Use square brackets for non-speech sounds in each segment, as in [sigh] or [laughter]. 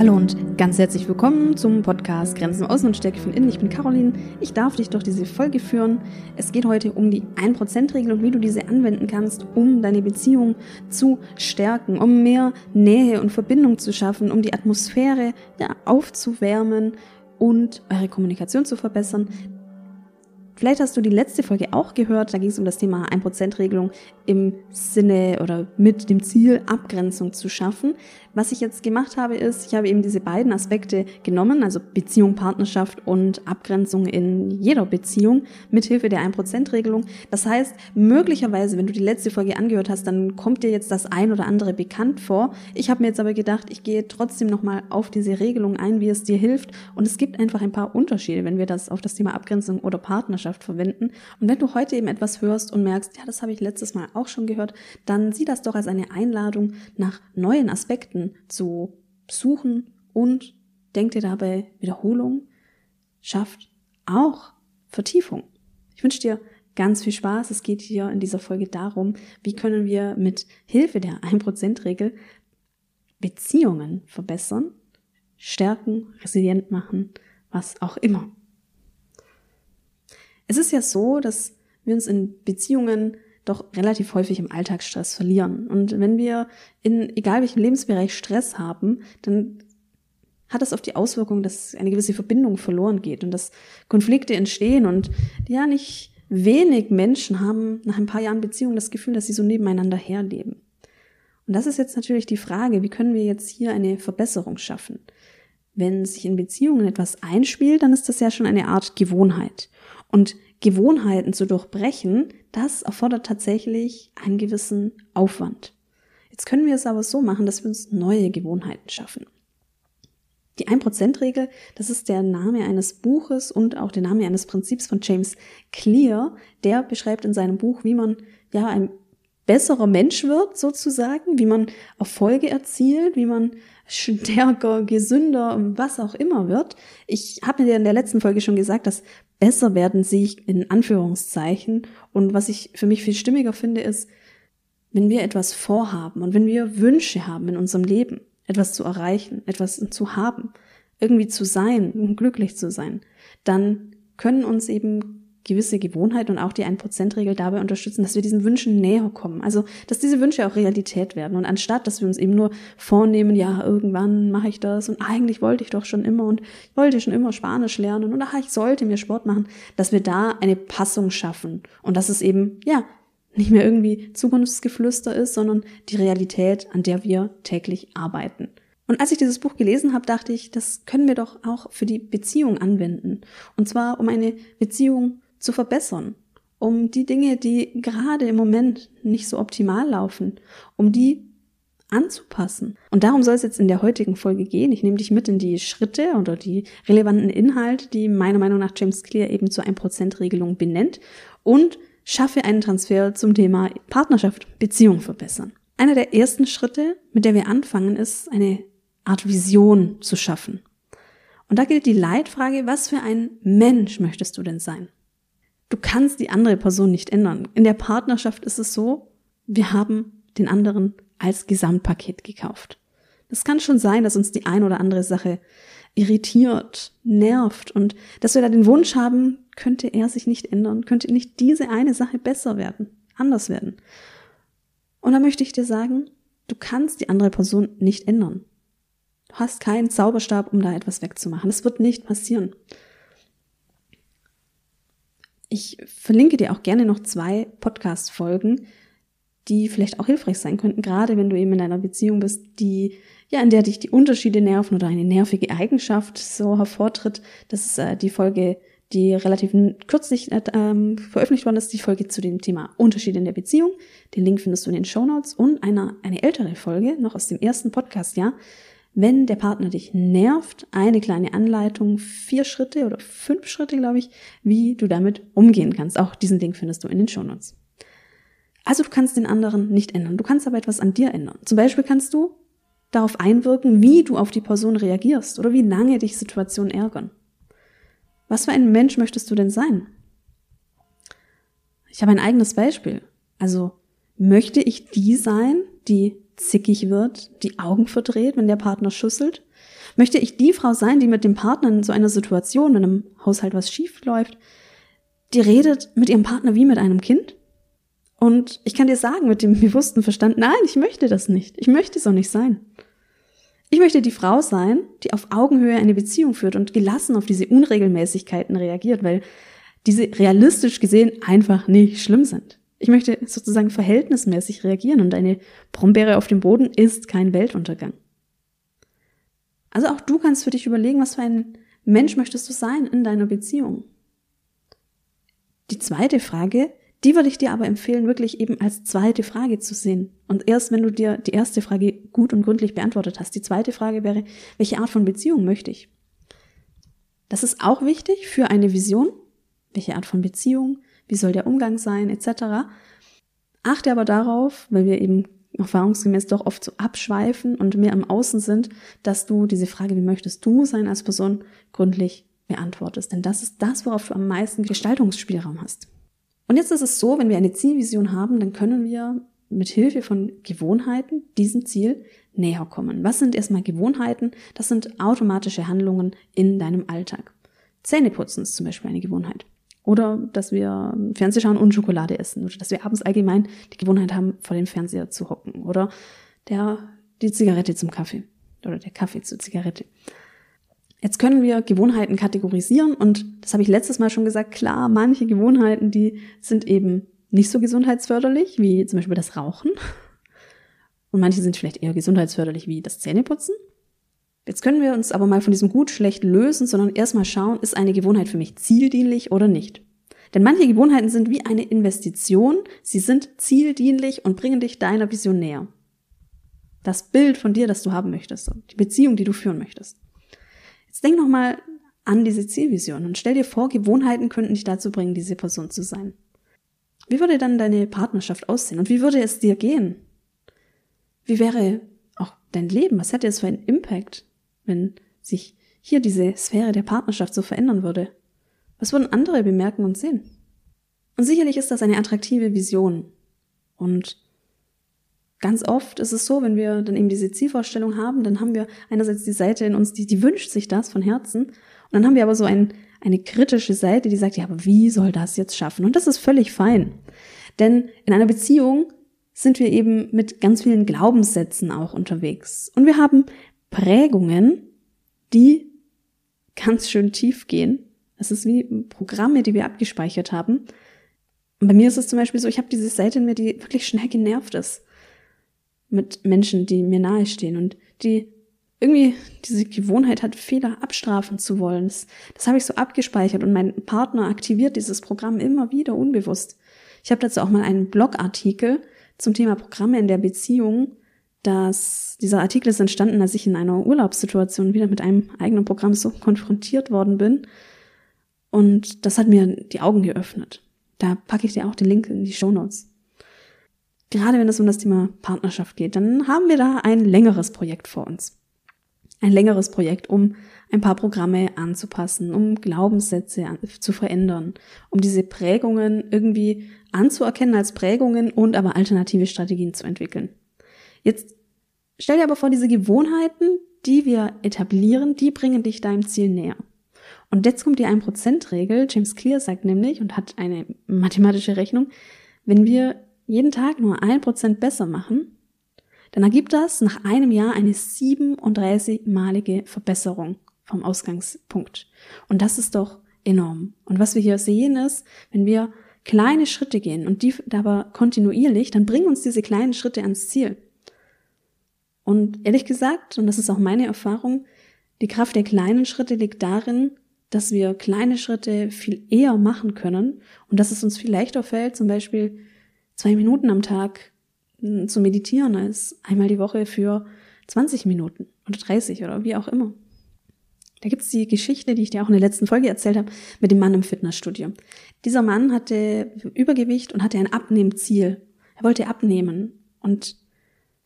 Hallo und ganz herzlich willkommen zum Podcast Grenzen außen und Stärke von innen. Ich bin Caroline. Ich darf dich durch diese Folge führen. Es geht heute um die 1%-Regel und wie du diese anwenden kannst, um deine Beziehung zu stärken, um mehr Nähe und Verbindung zu schaffen, um die Atmosphäre ja, aufzuwärmen und eure Kommunikation zu verbessern. Vielleicht hast du die letzte Folge auch gehört, da ging es um das Thema 1%-Regelung im Sinne oder mit dem Ziel, Abgrenzung zu schaffen. Was ich jetzt gemacht habe, ist, ich habe eben diese beiden Aspekte genommen, also Beziehung, Partnerschaft und Abgrenzung in jeder Beziehung mithilfe der 1%-Regelung. Das heißt, möglicherweise, wenn du die letzte Folge angehört hast, dann kommt dir jetzt das ein oder andere bekannt vor. Ich habe mir jetzt aber gedacht, ich gehe trotzdem nochmal auf diese Regelung ein, wie es dir hilft. Und es gibt einfach ein paar Unterschiede, wenn wir das auf das Thema Abgrenzung oder Partnerschaft verwenden. Und wenn du heute eben etwas hörst und merkst, ja, das habe ich letztes Mal auch schon gehört, dann sieh das doch als eine Einladung nach neuen Aspekten Aspekten zu suchen und denk dir dabei, Wiederholung schafft auch Vertiefung. Ich wünsche dir ganz viel Spaß. Es geht hier in dieser Folge darum, wie können wir mit Hilfe der 1%-Regel Beziehungen verbessern, stärken, resilient machen, was auch immer. Es ist ja so, dass wir uns in Beziehungen doch relativ häufig im Alltagsstress verlieren. Und wenn wir in egal welchem Lebensbereich Stress haben, dann hat das auf die Auswirkung, dass eine gewisse Verbindung verloren geht und dass Konflikte entstehen und ja, nicht wenig Menschen haben nach ein paar Jahren Beziehung das Gefühl, dass sie so nebeneinander herleben. Und das ist jetzt natürlich die Frage, wie können wir jetzt hier eine Verbesserung schaffen? Wenn sich in Beziehungen etwas einspielt, dann ist das ja schon eine Art Gewohnheit. Und Gewohnheiten zu durchbrechen, das erfordert tatsächlich einen gewissen Aufwand. Jetzt können wir es aber so machen, dass wir uns neue Gewohnheiten schaffen. Die 1%-Regel, das ist der Name eines Buches und auch der Name eines Prinzips von James Clear. Der beschreibt in seinem Buch, wie man ja ein besserer Mensch wird, sozusagen, wie man Erfolge erzielt, wie man stärker, gesünder, was auch immer wird. Ich habe mir in der letzten Folge schon gesagt, dass besser werden sich in Anführungszeichen. Und was ich für mich viel stimmiger finde, ist, wenn wir etwas vorhaben und wenn wir Wünsche haben in unserem Leben, etwas zu erreichen, etwas zu haben, irgendwie zu sein, glücklich zu sein, dann können uns eben gewisse Gewohnheit und auch die 1%-Regel dabei unterstützen, dass wir diesen Wünschen näher kommen. Also, dass diese Wünsche auch Realität werden. Und anstatt, dass wir uns eben nur vornehmen, ja, irgendwann mache ich das und eigentlich wollte ich doch schon immer und ich wollte schon immer Spanisch lernen und ach, ich sollte mir Sport machen, dass wir da eine Passung schaffen. Und dass es eben, ja, nicht mehr irgendwie Zukunftsgeflüster ist, sondern die Realität, an der wir täglich arbeiten. Und als ich dieses Buch gelesen habe, dachte ich, das können wir doch auch für die Beziehung anwenden. Und zwar um eine Beziehung zu verbessern, um die Dinge, die gerade im Moment nicht so optimal laufen, um die anzupassen. Und darum soll es jetzt in der heutigen Folge gehen. Ich nehme dich mit in die Schritte oder die relevanten Inhalte, die meiner Meinung nach James Clear eben zur 1%-Regelung benennt und schaffe einen Transfer zum Thema Partnerschaft, Beziehung verbessern. Einer der ersten Schritte, mit der wir anfangen, ist eine Art Vision zu schaffen. Und da gilt die Leitfrage, was für ein Mensch möchtest du denn sein? Du kannst die andere Person nicht ändern. In der Partnerschaft ist es so, wir haben den anderen als Gesamtpaket gekauft. Das kann schon sein, dass uns die ein oder andere Sache irritiert, nervt und dass wir da den Wunsch haben, könnte er sich nicht ändern, könnte nicht diese eine Sache besser werden, anders werden. Und da möchte ich dir sagen, du kannst die andere Person nicht ändern. Du hast keinen Zauberstab, um da etwas wegzumachen. Das wird nicht passieren. Ich verlinke dir auch gerne noch zwei Podcast-Folgen, die vielleicht auch hilfreich sein könnten, gerade wenn du eben in einer Beziehung bist, die ja, in der dich die Unterschiede nerven oder eine nervige Eigenschaft so hervortritt. Das ist äh, die Folge, die relativ kürzlich äh, ähm, veröffentlicht worden ist, die Folge zu dem Thema Unterschiede in der Beziehung. Den Link findest du in den Show Notes und einer, eine ältere Folge, noch aus dem ersten Podcast, ja, wenn der Partner dich nervt, eine kleine Anleitung, vier Schritte oder fünf Schritte, glaube ich, wie du damit umgehen kannst. Auch diesen Link findest du in den Shownotes. Also du kannst den anderen nicht ändern. Du kannst aber etwas an dir ändern. Zum Beispiel kannst du darauf einwirken, wie du auf die Person reagierst oder wie lange dich Situationen ärgern. Was für ein Mensch möchtest du denn sein? Ich habe ein eigenes Beispiel. Also möchte ich die sein, die zickig wird, die Augen verdreht, wenn der Partner schüsselt? Möchte ich die Frau sein, die mit dem Partner in so einer Situation, wenn im Haushalt was schief läuft, die redet mit ihrem Partner wie mit einem Kind? Und ich kann dir sagen, mit dem [laughs] bewussten Verstand, nein, ich möchte das nicht. Ich möchte es auch nicht sein. Ich möchte die Frau sein, die auf Augenhöhe eine Beziehung führt und gelassen auf diese Unregelmäßigkeiten reagiert, weil diese realistisch gesehen einfach nicht schlimm sind. Ich möchte sozusagen verhältnismäßig reagieren und eine Brombeere auf dem Boden ist kein Weltuntergang. Also auch du kannst für dich überlegen, was für ein Mensch möchtest du sein in deiner Beziehung. Die zweite Frage, die würde ich dir aber empfehlen, wirklich eben als zweite Frage zu sehen. Und erst wenn du dir die erste Frage gut und gründlich beantwortet hast, die zweite Frage wäre, welche Art von Beziehung möchte ich? Das ist auch wichtig für eine Vision. Welche Art von Beziehung? Wie soll der Umgang sein? Etc. Achte aber darauf, weil wir eben erfahrungsgemäß doch oft so abschweifen und mehr im Außen sind, dass du diese Frage, wie möchtest du sein als Person, gründlich beantwortest. Denn das ist das, worauf du am meisten Gestaltungsspielraum hast. Und jetzt ist es so, wenn wir eine Zielvision haben, dann können wir mit Hilfe von Gewohnheiten diesem Ziel näher kommen. Was sind erstmal Gewohnheiten? Das sind automatische Handlungen in deinem Alltag. Zähneputzen ist zum Beispiel eine Gewohnheit. Oder dass wir Fernseh schauen und Schokolade essen. Oder dass wir abends allgemein die Gewohnheit haben, vor dem Fernseher zu hocken. Oder der, die Zigarette zum Kaffee. Oder der Kaffee zur Zigarette. Jetzt können wir Gewohnheiten kategorisieren und das habe ich letztes Mal schon gesagt, klar, manche Gewohnheiten, die sind eben nicht so gesundheitsförderlich, wie zum Beispiel das Rauchen. Und manche sind vielleicht eher gesundheitsförderlich wie das Zähneputzen. Jetzt können wir uns aber mal von diesem gut-schlecht lösen, sondern erstmal schauen, ist eine Gewohnheit für mich zieldienlich oder nicht. Denn manche Gewohnheiten sind wie eine Investition, sie sind zieldienlich und bringen dich deiner Vision näher. Das Bild von dir, das du haben möchtest, die Beziehung, die du führen möchtest. Jetzt denk nochmal an diese Zielvision und stell dir vor, Gewohnheiten könnten dich dazu bringen, diese Person zu sein. Wie würde dann deine Partnerschaft aussehen und wie würde es dir gehen? Wie wäre auch dein Leben? Was hätte es für einen Impact, wenn sich hier diese Sphäre der Partnerschaft so verändern würde? Was würden andere bemerken und sehen? Und sicherlich ist das eine attraktive Vision. Und ganz oft ist es so, wenn wir dann eben diese Zielvorstellung haben, dann haben wir einerseits die Seite in uns, die, die wünscht sich das von Herzen. Und dann haben wir aber so ein, eine kritische Seite, die sagt, ja, aber wie soll das jetzt schaffen? Und das ist völlig fein. Denn in einer Beziehung sind wir eben mit ganz vielen Glaubenssätzen auch unterwegs. Und wir haben Prägungen, die ganz schön tief gehen. Das ist wie Programme, die wir abgespeichert haben. Und bei mir ist es zum Beispiel so, ich habe diese Seite in mir, die wirklich schnell genervt ist mit Menschen, die mir nahestehen und die irgendwie diese Gewohnheit hat, Fehler abstrafen zu wollen. Das, das habe ich so abgespeichert und mein Partner aktiviert dieses Programm immer wieder unbewusst. Ich habe dazu auch mal einen Blogartikel zum Thema Programme in der Beziehung. Dass dieser Artikel ist entstanden, als ich in einer Urlaubssituation wieder mit einem eigenen Programm so konfrontiert worden bin. Und das hat mir die Augen geöffnet. Da packe ich dir auch den Link in die Show Notes gerade wenn es um das Thema Partnerschaft geht, dann haben wir da ein längeres Projekt vor uns. Ein längeres Projekt, um ein paar Programme anzupassen, um Glaubenssätze zu verändern, um diese Prägungen irgendwie anzuerkennen als Prägungen und aber alternative Strategien zu entwickeln. Jetzt stell dir aber vor, diese Gewohnheiten, die wir etablieren, die bringen dich deinem Ziel näher. Und jetzt kommt die 1%-Regel. James Clear sagt nämlich und hat eine mathematische Rechnung, wenn wir jeden Tag nur ein Prozent besser machen, dann ergibt das nach einem Jahr eine 37-malige Verbesserung vom Ausgangspunkt. Und das ist doch enorm. Und was wir hier sehen ist, wenn wir kleine Schritte gehen und die aber kontinuierlich, dann bringen uns diese kleinen Schritte ans Ziel. Und ehrlich gesagt, und das ist auch meine Erfahrung, die Kraft der kleinen Schritte liegt darin, dass wir kleine Schritte viel eher machen können und dass es uns viel leichter fällt, zum Beispiel zwei Minuten am Tag hm, zu meditieren als einmal die Woche für 20 Minuten oder 30 oder wie auch immer. Da gibt's die Geschichte, die ich dir auch in der letzten Folge erzählt habe, mit dem Mann im Fitnessstudio. Dieser Mann hatte Übergewicht und hatte ein Abnehmziel. Er wollte abnehmen. Und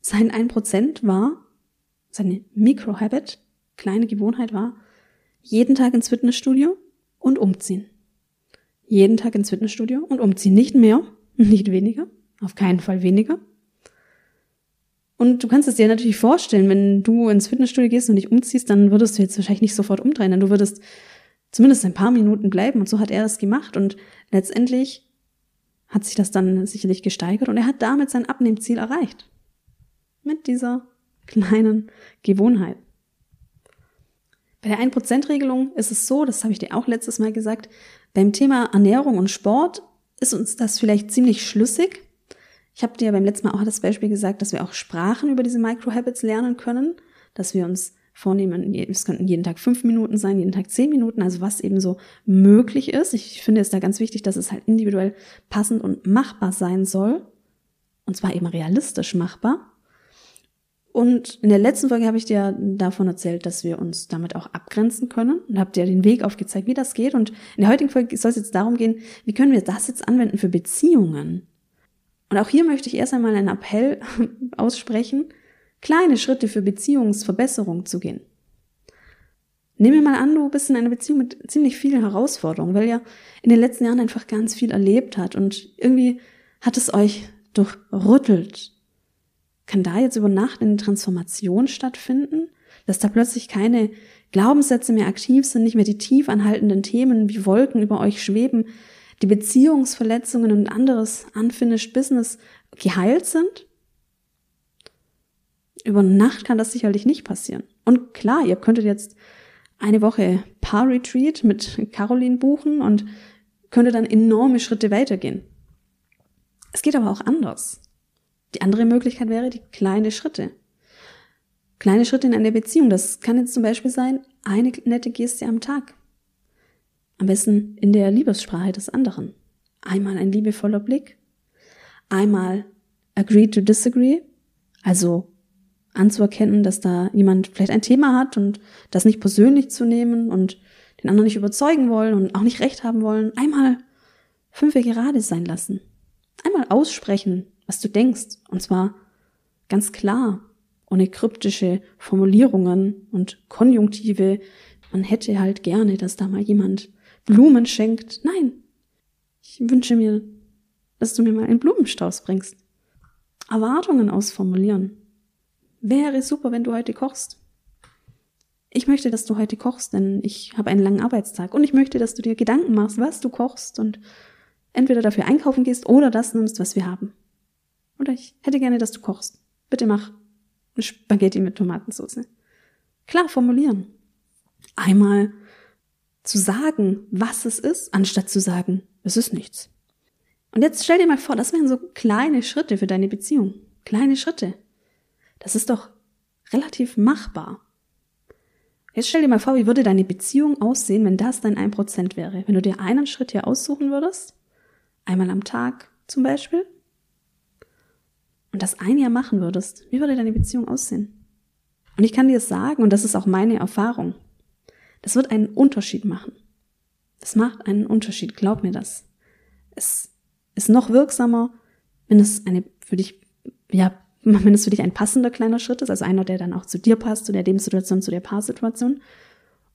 sein 1% war, seine Microhabit, kleine Gewohnheit war, jeden Tag ins Fitnessstudio und umziehen. Jeden Tag ins Fitnessstudio und umziehen. Nicht mehr, [laughs] nicht weniger, auf keinen Fall weniger. Und du kannst es dir natürlich vorstellen, wenn du ins Fitnessstudio gehst und dich umziehst, dann würdest du jetzt wahrscheinlich nicht sofort umdrehen, denn du würdest zumindest ein paar Minuten bleiben. Und so hat er das gemacht. Und letztendlich hat sich das dann sicherlich gesteigert und er hat damit sein Abnehmziel erreicht. Mit dieser kleinen Gewohnheit. Bei der 1%-Regelung ist es so, das habe ich dir auch letztes Mal gesagt, beim Thema Ernährung und Sport ist uns das vielleicht ziemlich schlüssig. Ich habe dir beim letzten Mal auch das Beispiel gesagt, dass wir auch Sprachen über diese Microhabits lernen können, dass wir uns vornehmen, es könnten jeden Tag fünf Minuten sein, jeden Tag zehn Minuten, also was eben so möglich ist. Ich finde es da ganz wichtig, dass es halt individuell passend und machbar sein soll. Und zwar eben realistisch machbar. Und in der letzten Folge habe ich dir davon erzählt, dass wir uns damit auch abgrenzen können und habe dir den Weg aufgezeigt, wie das geht. Und in der heutigen Folge soll es jetzt darum gehen, wie können wir das jetzt anwenden für Beziehungen? Und auch hier möchte ich erst einmal einen Appell [laughs] aussprechen, kleine Schritte für Beziehungsverbesserung zu gehen. Nehmen wir mal an, du bist in einer Beziehung mit ziemlich vielen Herausforderungen, weil ihr in den letzten Jahren einfach ganz viel erlebt hat und irgendwie hat es euch durchrüttelt. Kann da jetzt über Nacht eine Transformation stattfinden? Dass da plötzlich keine Glaubenssätze mehr aktiv sind, nicht mehr die tief anhaltenden Themen wie Wolken über euch schweben, die Beziehungsverletzungen und anderes unfinished Business geheilt sind? Über Nacht kann das sicherlich nicht passieren. Und klar, ihr könntet jetzt eine Woche Paar-Retreat mit Caroline buchen und könntet dann enorme Schritte weitergehen. Es geht aber auch anders. Die andere Möglichkeit wäre die kleine Schritte. Kleine Schritte in einer Beziehung. Das kann jetzt zum Beispiel sein, eine nette Geste am Tag. Am besten in der Liebessprache des anderen. Einmal ein liebevoller Blick. Einmal agree to disagree. Also anzuerkennen, dass da jemand vielleicht ein Thema hat und das nicht persönlich zu nehmen und den anderen nicht überzeugen wollen und auch nicht recht haben wollen. Einmal fünf gerade sein lassen. Einmal aussprechen, was du denkst. Und zwar ganz klar, ohne kryptische Formulierungen und Konjunktive. Man hätte halt gerne, dass da mal jemand Blumen schenkt. Nein, ich wünsche mir, dass du mir mal einen Blumenstrauß bringst. Erwartungen ausformulieren. Wäre super, wenn du heute kochst. Ich möchte, dass du heute kochst, denn ich habe einen langen Arbeitstag und ich möchte, dass du dir Gedanken machst, was du kochst und entweder dafür einkaufen gehst oder das nimmst, was wir haben. Oder ich hätte gerne, dass du kochst. Bitte mach Spaghetti mit Tomatensauce. Klar formulieren. Einmal zu sagen, was es ist, anstatt zu sagen, es ist nichts. Und jetzt stell dir mal vor, das wären so kleine Schritte für deine Beziehung. Kleine Schritte. Das ist doch relativ machbar. Jetzt stell dir mal vor, wie würde deine Beziehung aussehen, wenn das dein 1% wäre? Wenn du dir einen Schritt hier aussuchen würdest, einmal am Tag zum Beispiel, und das ein Jahr machen würdest, wie würde deine Beziehung aussehen? Und ich kann dir sagen, und das ist auch meine Erfahrung, das wird einen Unterschied machen. Das macht einen Unterschied, glaub mir das. Es ist noch wirksamer, wenn es eine für dich ja [laughs] wenn es für dich ein passender kleiner Schritt ist, also einer, der dann auch zu dir passt, zu der Lebenssituation, zu der Paarsituation,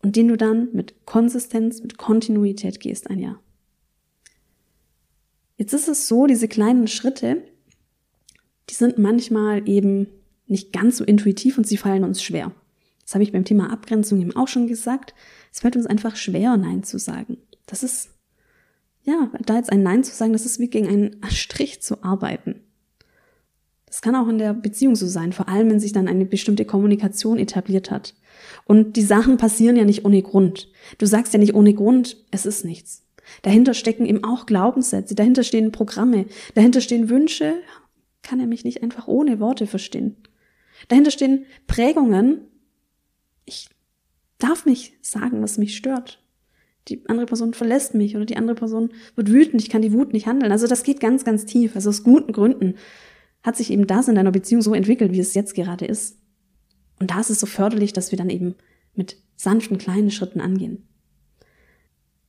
und den du dann mit Konsistenz, mit Kontinuität gehst ein Jahr. Jetzt ist es so, diese kleinen Schritte, die sind manchmal eben nicht ganz so intuitiv und sie fallen uns schwer. Das habe ich beim Thema Abgrenzung eben auch schon gesagt. Es fällt uns einfach schwer, Nein zu sagen. Das ist, ja, da jetzt ein Nein zu sagen, das ist wie gegen einen Strich zu arbeiten. Das kann auch in der Beziehung so sein, vor allem wenn sich dann eine bestimmte Kommunikation etabliert hat. Und die Sachen passieren ja nicht ohne Grund. Du sagst ja nicht ohne Grund, es ist nichts. Dahinter stecken eben auch Glaubenssätze, dahinter stehen Programme, dahinter stehen Wünsche, kann er mich nicht einfach ohne Worte verstehen. Dahinter stehen Prägungen. Ich darf nicht sagen, was mich stört. Die andere Person verlässt mich oder die andere Person wird wütend, ich kann die Wut nicht handeln. Also das geht ganz, ganz tief, also aus guten Gründen hat sich eben das in deiner Beziehung so entwickelt, wie es jetzt gerade ist. Und da ist es so förderlich, dass wir dann eben mit sanften kleinen Schritten angehen.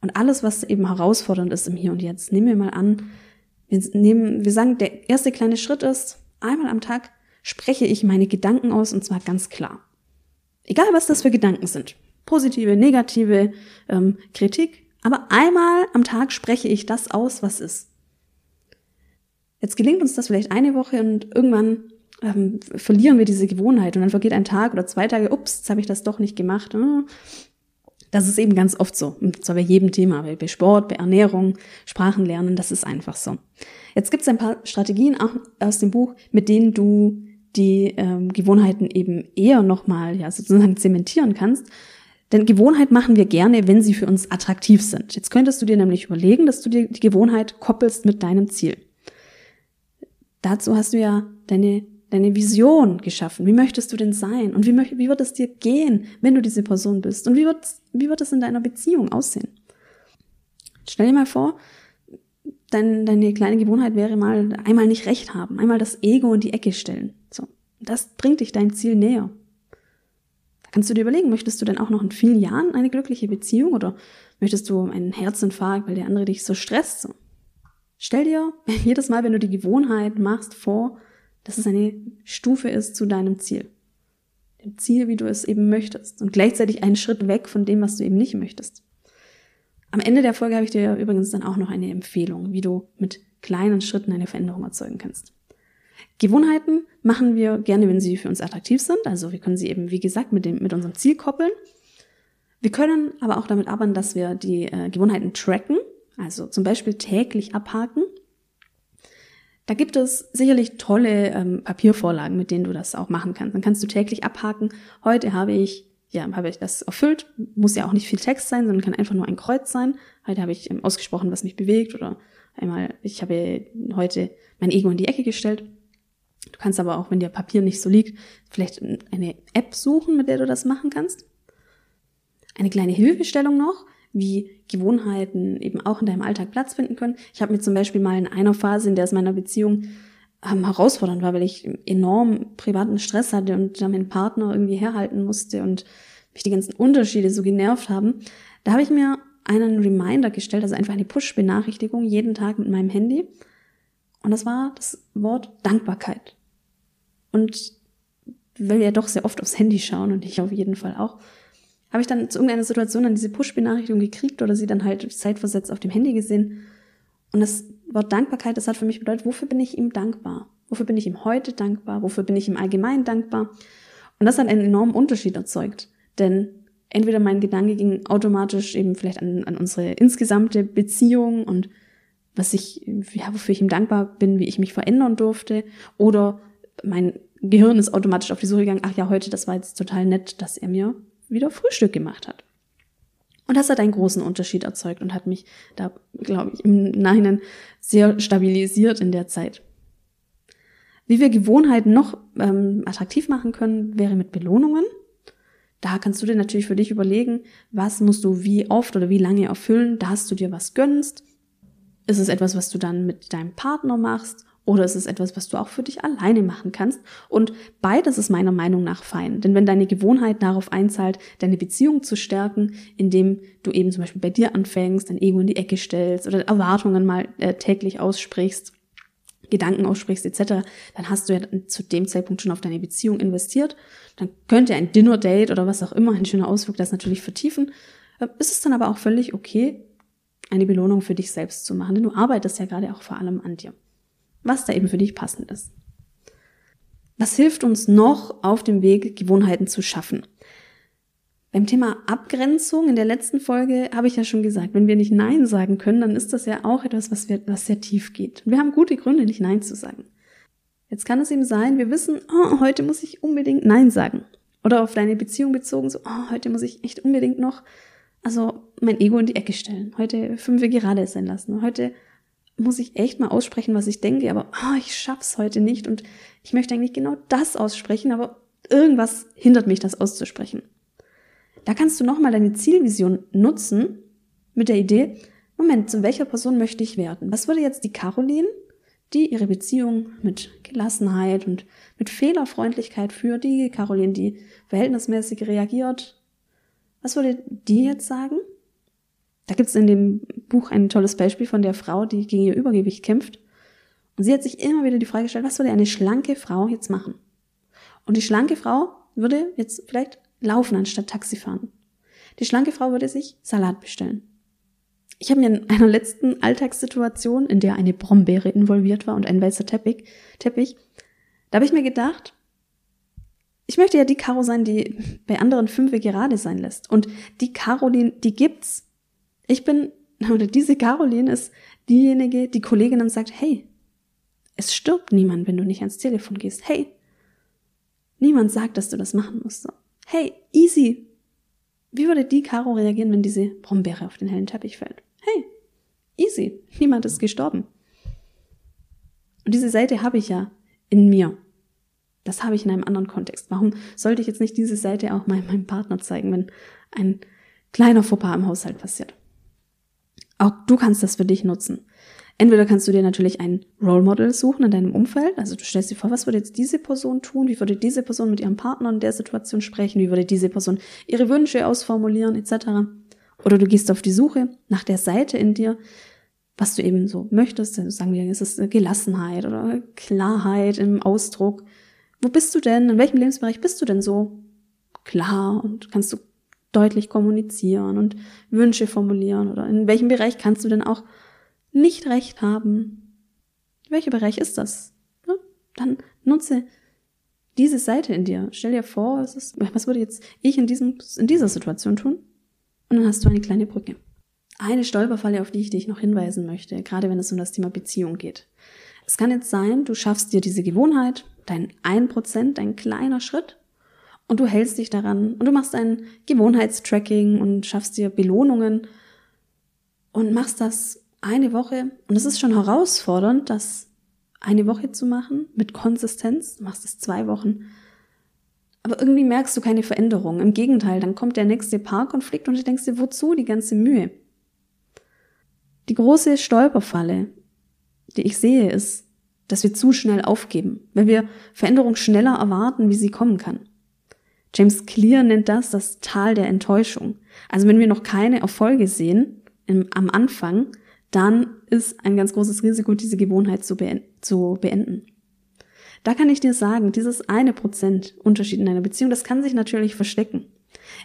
Und alles, was eben herausfordernd ist im Hier und Jetzt, nehmen wir mal an, wir nehmen, wir sagen, der erste kleine Schritt ist, einmal am Tag spreche ich meine Gedanken aus und zwar ganz klar. Egal was das für Gedanken sind. Positive, negative, ähm, Kritik. Aber einmal am Tag spreche ich das aus, was ist. Jetzt gelingt uns das vielleicht eine Woche und irgendwann ähm, verlieren wir diese Gewohnheit und dann vergeht ein Tag oder zwei Tage, ups, jetzt habe ich das doch nicht gemacht. Hm. Das ist eben ganz oft so. Und zwar bei jedem Thema, bei Sport, bei Ernährung, Sprachenlernen, das ist einfach so. Jetzt gibt es ein paar Strategien aus dem Buch, mit denen du die ähm, Gewohnheiten eben eher nochmal ja, sozusagen zementieren kannst. Denn Gewohnheit machen wir gerne, wenn sie für uns attraktiv sind. Jetzt könntest du dir nämlich überlegen, dass du dir die Gewohnheit koppelst mit deinem Ziel. Dazu hast du ja deine, deine Vision geschaffen. Wie möchtest du denn sein? Und wie, wie wird es dir gehen, wenn du diese Person bist? Und wie wird, wie wird es in deiner Beziehung aussehen? Stell dir mal vor, dein, deine kleine Gewohnheit wäre mal einmal nicht recht haben, einmal das Ego in die Ecke stellen. So. Das bringt dich dein Ziel näher. Da kannst du dir überlegen, möchtest du denn auch noch in vielen Jahren eine glückliche Beziehung oder möchtest du einen Herzinfarkt, weil der andere dich so stresst? So. Stell dir [laughs] jedes Mal, wenn du die Gewohnheit machst, vor, dass es eine Stufe ist zu deinem Ziel. Dem Ziel, wie du es eben möchtest. Und gleichzeitig einen Schritt weg von dem, was du eben nicht möchtest. Am Ende der Folge habe ich dir übrigens dann auch noch eine Empfehlung, wie du mit kleinen Schritten eine Veränderung erzeugen kannst. Gewohnheiten machen wir gerne, wenn sie für uns attraktiv sind. Also wir können sie eben, wie gesagt, mit, dem, mit unserem Ziel koppeln. Wir können aber auch damit arbeiten, dass wir die äh, Gewohnheiten tracken, also zum Beispiel täglich abhaken. Da gibt es sicherlich tolle ähm, Papiervorlagen, mit denen du das auch machen kannst. Dann kannst du täglich abhaken. Heute habe ich ja, habe ich das erfüllt. Muss ja auch nicht viel Text sein, sondern kann einfach nur ein Kreuz sein. Heute habe ich ähm, ausgesprochen, was mich bewegt oder einmal, ich habe heute mein Ego in die Ecke gestellt. Du kannst aber auch, wenn dir Papier nicht so liegt, vielleicht eine App suchen, mit der du das machen kannst. Eine kleine Hilfestellung noch, wie Gewohnheiten eben auch in deinem Alltag Platz finden können. Ich habe mir zum Beispiel mal in einer Phase, in der es meiner Beziehung ähm, herausfordernd war, weil ich enorm privaten Stress hatte und da meinen Partner irgendwie herhalten musste und mich die ganzen Unterschiede so genervt haben. Da habe ich mir einen Reminder gestellt, also einfach eine Push-Benachrichtigung jeden Tag mit meinem Handy. Und das war das Wort Dankbarkeit. Und wir ja doch sehr oft aufs Handy schauen und ich auf jeden Fall auch, habe ich dann zu irgendeiner Situation dann diese Push-Benachrichtigung gekriegt oder sie dann halt zeitversetzt auf dem Handy gesehen. Und das Wort Dankbarkeit, das hat für mich bedeutet, wofür bin ich ihm dankbar? Wofür bin ich ihm heute dankbar? Wofür bin ich ihm allgemein dankbar? Und das hat einen enormen Unterschied erzeugt. Denn entweder mein Gedanke ging automatisch eben vielleicht an, an unsere insgesamte Beziehung und was ich, ja, wofür ich ihm dankbar bin, wie ich mich verändern durfte, oder mein Gehirn ist automatisch auf die Suche gegangen, ach ja, heute, das war jetzt total nett, dass er mir wieder Frühstück gemacht hat. Und das hat einen großen Unterschied erzeugt und hat mich da, glaube ich, im Nachhinein sehr stabilisiert in der Zeit. Wie wir Gewohnheiten noch ähm, attraktiv machen können, wäre mit Belohnungen. Da kannst du dir natürlich für dich überlegen, was musst du wie oft oder wie lange erfüllen, dass du dir was gönnst. Ist es etwas, was du dann mit deinem Partner machst oder ist es etwas, was du auch für dich alleine machen kannst? Und beides ist meiner Meinung nach fein. Denn wenn deine Gewohnheit darauf einzahlt, deine Beziehung zu stärken, indem du eben zum Beispiel bei dir anfängst, dein Ego in die Ecke stellst oder Erwartungen mal äh, täglich aussprichst, Gedanken aussprichst etc., dann hast du ja zu dem Zeitpunkt schon auf deine Beziehung investiert. Dann könnte ein Dinner-Date oder was auch immer, ein schöner Ausflug das natürlich vertiefen. Äh, ist es dann aber auch völlig okay, eine Belohnung für dich selbst zu machen, denn du arbeitest ja gerade auch vor allem an dir was da eben für dich passend ist. Was hilft uns noch auf dem Weg, Gewohnheiten zu schaffen? Beim Thema Abgrenzung in der letzten Folge habe ich ja schon gesagt, wenn wir nicht Nein sagen können, dann ist das ja auch etwas, was, wir, was sehr tief geht. wir haben gute Gründe, nicht Nein zu sagen. Jetzt kann es eben sein, wir wissen, oh, heute muss ich unbedingt Nein sagen. Oder auf deine Beziehung bezogen, so, oh, heute muss ich echt unbedingt noch, also mein Ego in die Ecke stellen. Heute fünf gerade sein lassen. Heute muss ich echt mal aussprechen, was ich denke, aber oh, ich schaff's heute nicht und ich möchte eigentlich genau das aussprechen, aber irgendwas hindert mich, das auszusprechen. Da kannst du nochmal deine Zielvision nutzen mit der Idee, Moment, zu welcher Person möchte ich werden? Was würde jetzt die Caroline, die ihre Beziehung mit Gelassenheit und mit Fehlerfreundlichkeit führt, die Caroline, die verhältnismäßig reagiert, was würde die jetzt sagen? Da gibt es in dem Buch ein tolles Beispiel von der Frau, die gegen ihr Übergewicht kämpft. Und sie hat sich immer wieder die Frage gestellt, was würde eine schlanke Frau jetzt machen? Und die schlanke Frau würde jetzt vielleicht laufen anstatt Taxi fahren. Die schlanke Frau würde sich Salat bestellen. Ich habe mir in einer letzten Alltagssituation, in der eine Brombeere involviert war und ein weißer Teppich, Teppich, Da habe ich mir gedacht, ich möchte ja die Caro sein, die bei anderen fünfe gerade sein lässt. Und die Caroline, die gibt's. Ich bin, [laughs] oder diese Caroline ist diejenige, die Kollegin dann sagt, hey, es stirbt niemand, wenn du nicht ans Telefon gehst. Hey, niemand sagt, dass du das machen musst. Hey, easy. Wie würde die Caro reagieren, wenn diese Brombeere auf den hellen Teppich fällt? Hey, easy. Niemand ist gestorben. Und diese Seite habe ich ja in mir. Das habe ich in einem anderen Kontext. Warum sollte ich jetzt nicht diese Seite auch mal meinem Partner zeigen, wenn ein kleiner Fauxpas im Haushalt passiert? Auch du kannst das für dich nutzen. Entweder kannst du dir natürlich ein Role Model suchen in deinem Umfeld. Also du stellst dir vor, was würde jetzt diese Person tun? Wie würde diese Person mit ihrem Partner in der Situation sprechen? Wie würde diese Person ihre Wünsche ausformulieren, etc. Oder du gehst auf die Suche nach der Seite in dir, was du eben so möchtest. Also sagen wir, ist es Gelassenheit oder Klarheit im Ausdruck. Wo bist du denn? In welchem Lebensbereich bist du denn so klar und kannst du deutlich kommunizieren und Wünsche formulieren? Oder in welchem Bereich kannst du denn auch nicht recht haben? Welcher Bereich ist das? Ja, dann nutze diese Seite in dir. Stell dir vor, was, ist, was würde jetzt ich in, diesem, in dieser Situation tun? Und dann hast du eine kleine Brücke. Eine Stolperfalle, auf die ich dich noch hinweisen möchte, gerade wenn es um das Thema Beziehung geht. Es kann jetzt sein, du schaffst dir diese Gewohnheit, dein 1%, dein kleiner Schritt, und du hältst dich daran und du machst ein Gewohnheitstracking und schaffst dir Belohnungen und machst das eine Woche. Und es ist schon herausfordernd, das eine Woche zu machen mit Konsistenz. Du machst es zwei Wochen. Aber irgendwie merkst du keine Veränderung. Im Gegenteil, dann kommt der nächste Paarkonflikt und du denkst dir, wozu die ganze Mühe? Die große Stolperfalle, die ich sehe, ist, dass wir zu schnell aufgeben, wenn wir Veränderung schneller erwarten, wie sie kommen kann. James Clear nennt das das Tal der Enttäuschung. Also wenn wir noch keine Erfolge sehen im, am Anfang, dann ist ein ganz großes Risiko, diese Gewohnheit zu, beenden, zu beenden. Da kann ich dir sagen, dieses eine Prozent Unterschied in einer Beziehung, das kann sich natürlich verstecken.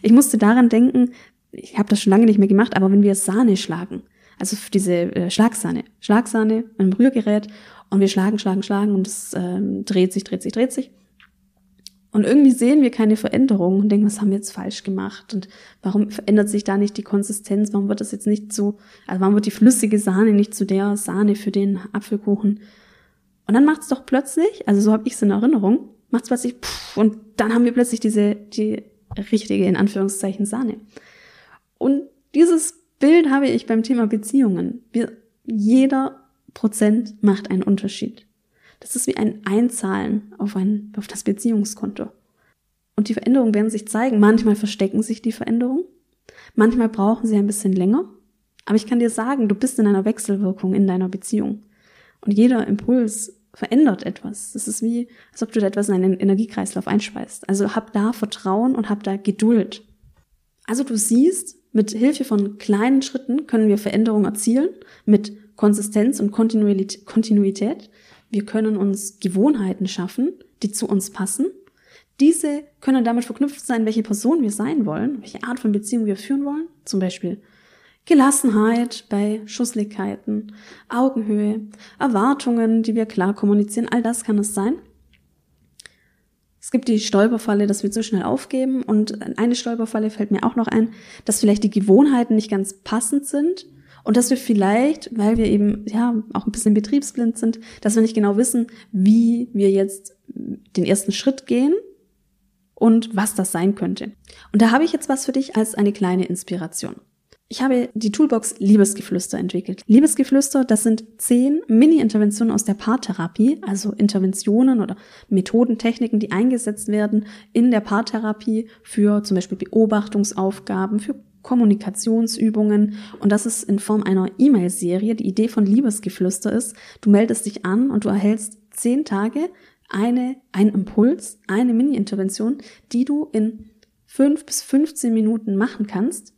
Ich musste daran denken, ich habe das schon lange nicht mehr gemacht, aber wenn wir Sahne schlagen, also diese äh, Schlagsahne, Schlagsahne einem Rührgerät und wir schlagen, schlagen, schlagen und es äh, dreht sich, dreht sich, dreht sich. Und irgendwie sehen wir keine Veränderung und denken, was haben wir jetzt falsch gemacht? Und warum verändert sich da nicht die Konsistenz? Warum wird das jetzt nicht zu, also warum wird die flüssige Sahne nicht zu der Sahne für den Apfelkuchen? Und dann macht es doch plötzlich, also so habe ich es in Erinnerung, macht es plötzlich pff, und dann haben wir plötzlich diese, die richtige, in Anführungszeichen, Sahne. Und dieses Bild habe ich beim Thema Beziehungen. Wir, jeder Prozent macht einen Unterschied. Das ist wie ein Einzahlen auf, ein, auf das Beziehungskonto. Und die Veränderungen werden sich zeigen. Manchmal verstecken sich die Veränderungen. Manchmal brauchen sie ein bisschen länger. Aber ich kann dir sagen, du bist in einer Wechselwirkung in deiner Beziehung. Und jeder Impuls verändert etwas. Das ist wie, als ob du da etwas in einen Energiekreislauf einspeist. Also hab da Vertrauen und hab da Geduld. Also du siehst, mit Hilfe von kleinen Schritten können wir Veränderungen erzielen, mit Konsistenz und Kontinuität. Wir können uns Gewohnheiten schaffen, die zu uns passen. Diese können damit verknüpft sein, welche Person wir sein wollen, welche Art von Beziehung wir führen wollen. Zum Beispiel Gelassenheit bei Schusslichkeiten, Augenhöhe, Erwartungen, die wir klar kommunizieren. All das kann es sein. Es gibt die Stolperfalle, dass wir zu schnell aufgeben. Und eine Stolperfalle fällt mir auch noch ein, dass vielleicht die Gewohnheiten nicht ganz passend sind und dass wir vielleicht, weil wir eben ja auch ein bisschen betriebsblind sind, dass wir nicht genau wissen, wie wir jetzt den ersten Schritt gehen und was das sein könnte. Und da habe ich jetzt was für dich als eine kleine Inspiration. Ich habe die Toolbox Liebesgeflüster entwickelt. Liebesgeflüster, das sind zehn Mini-Interventionen aus der Paartherapie, also Interventionen oder Methoden, Techniken, die eingesetzt werden in der Paartherapie für zum Beispiel Beobachtungsaufgaben, für Kommunikationsübungen und das ist in Form einer E-Mail-Serie. Die Idee von Liebesgeflüster ist, du meldest dich an und du erhältst zehn Tage eine, ein Impuls, eine Mini-Intervention, die du in fünf bis 15 Minuten machen kannst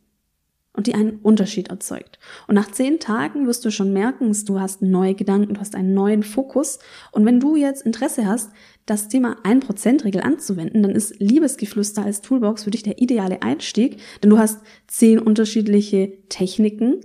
und die einen Unterschied erzeugt. Und nach zehn Tagen wirst du schon merken, du hast neue Gedanken, du hast einen neuen Fokus. Und wenn du jetzt Interesse hast, das Thema 1%-Regel anzuwenden, dann ist Liebesgeflüster als Toolbox für dich der ideale Einstieg, denn du hast zehn unterschiedliche Techniken,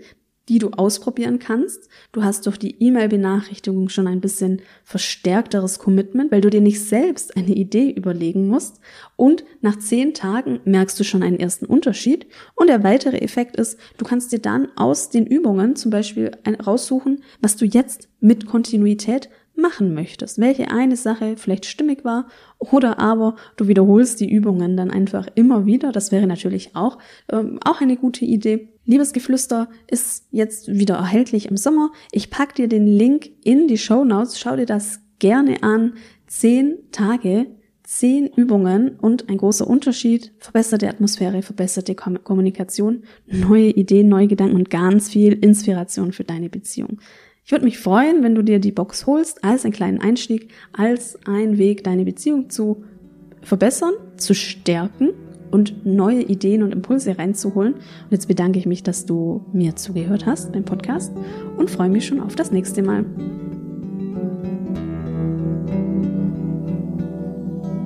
die du ausprobieren kannst. Du hast durch die E-Mail-Benachrichtigung schon ein bisschen verstärkteres Commitment, weil du dir nicht selbst eine Idee überlegen musst. Und nach zehn Tagen merkst du schon einen ersten Unterschied. Und der weitere Effekt ist, du kannst dir dann aus den Übungen zum Beispiel raussuchen, was du jetzt mit Kontinuität machen möchtest, welche eine Sache vielleicht stimmig war oder aber du wiederholst die Übungen dann einfach immer wieder. Das wäre natürlich auch, ähm, auch eine gute Idee. Liebesgeflüster ist jetzt wieder erhältlich im Sommer. Ich pack dir den Link in die Show Notes. Schau dir das gerne an. Zehn Tage, zehn Übungen und ein großer Unterschied. Verbesserte Atmosphäre, verbesserte Kommunikation, neue Ideen, neue Gedanken und ganz viel Inspiration für deine Beziehung. Ich würde mich freuen, wenn du dir die Box holst als einen kleinen Einstieg, als ein Weg, deine Beziehung zu verbessern, zu stärken und neue Ideen und Impulse reinzuholen. Und jetzt bedanke ich mich, dass du mir zugehört hast beim Podcast und freue mich schon auf das nächste Mal.